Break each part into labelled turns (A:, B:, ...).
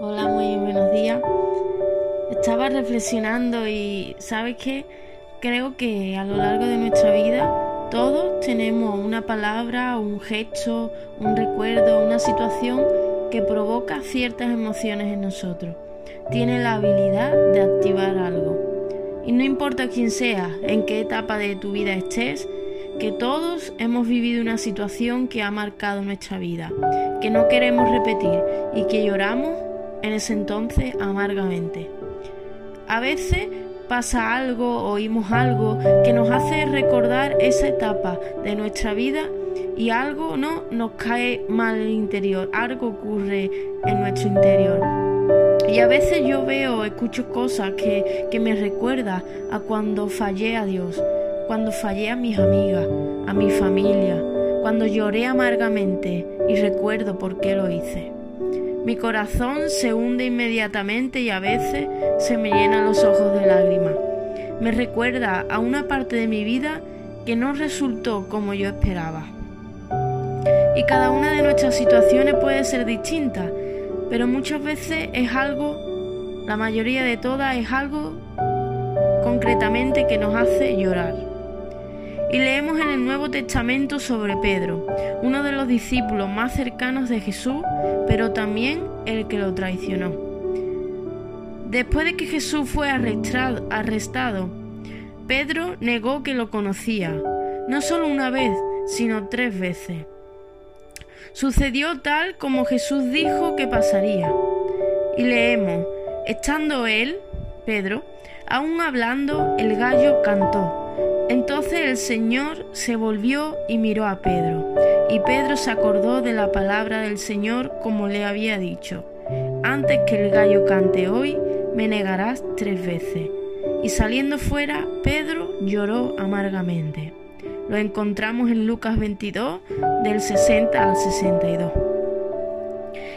A: buenos días. Estaba reflexionando y ¿sabes qué? Creo que a lo largo de nuestra vida todos tenemos una palabra, un gesto, un recuerdo, una situación que provoca ciertas emociones en nosotros. Tiene la habilidad de activar algo. Y no importa quién sea, en qué etapa de tu vida estés, que todos hemos vivido una situación que ha marcado nuestra vida, que no queremos repetir y que lloramos en ese entonces amargamente. A veces pasa algo, oímos algo que nos hace recordar esa etapa de nuestra vida y algo no nos cae mal el interior, algo ocurre en nuestro interior. Y a veces yo veo, escucho cosas que, que me recuerda a cuando fallé a Dios, cuando fallé a mis amigas, a mi familia, cuando lloré amargamente y recuerdo por qué lo hice. Mi corazón se hunde inmediatamente y a veces se me llenan los ojos de lágrimas. Me recuerda a una parte de mi vida que no resultó como yo esperaba. Y cada una de nuestras situaciones puede ser distinta, pero muchas veces es algo, la mayoría de todas es algo concretamente que nos hace llorar. Y leemos en el Nuevo Testamento sobre Pedro, uno de los discípulos más cercanos de Jesús, pero también el que lo traicionó. Después de que Jesús fue arrestado, Pedro negó que lo conocía, no solo una vez, sino tres veces. Sucedió tal como Jesús dijo que pasaría. Y leemos, estando él, Pedro, aún hablando, el gallo cantó. Entonces el Señor se volvió y miró a Pedro, y Pedro se acordó de la palabra del Señor como le había dicho, antes que el gallo cante hoy, me negarás tres veces. Y saliendo fuera, Pedro lloró amargamente. Lo encontramos en Lucas 22, del 60 al 62.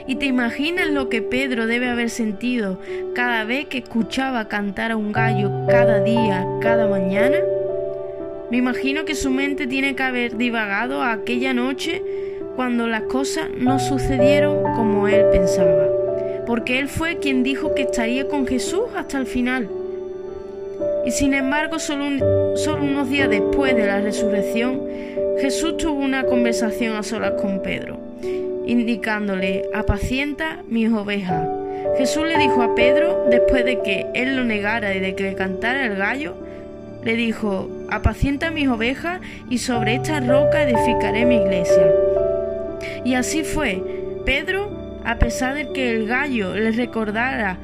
A: ¿Y te imaginas lo que Pedro debe haber sentido cada vez que escuchaba cantar a un gallo cada día, cada mañana? Me imagino que su mente tiene que haber divagado aquella noche cuando las cosas no sucedieron como él pensaba, porque él fue quien dijo que estaría con Jesús hasta el final. Y sin embargo, solo, unos días después de la resurrección, Jesús tuvo una conversación a solas con Pedro, indicándole, apacienta mis ovejas. Jesús le dijo a Pedro, después de que él lo negara y de que cantara el gallo, le dijo, apacienta mis ovejas y sobre esta roca edificaré mi iglesia. Y así fue. Pedro, a pesar de que el gallo le recordara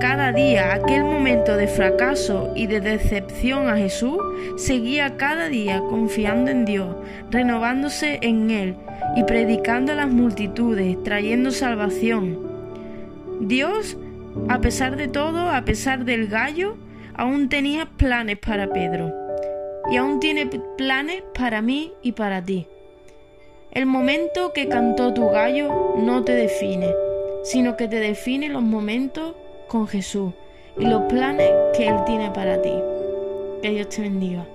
A: cada día aquel momento de fracaso y de decepción a Jesús, seguía cada día confiando en Dios, renovándose en Él y predicando a las multitudes, trayendo salvación. Dios, a pesar de todo, a pesar del gallo, aún tenía planes para Pedro y aún tiene planes para mí y para ti. El momento que cantó tu gallo no te define, sino que te define los momentos con Jesús y los planes que Él tiene para ti. Que Dios te bendiga.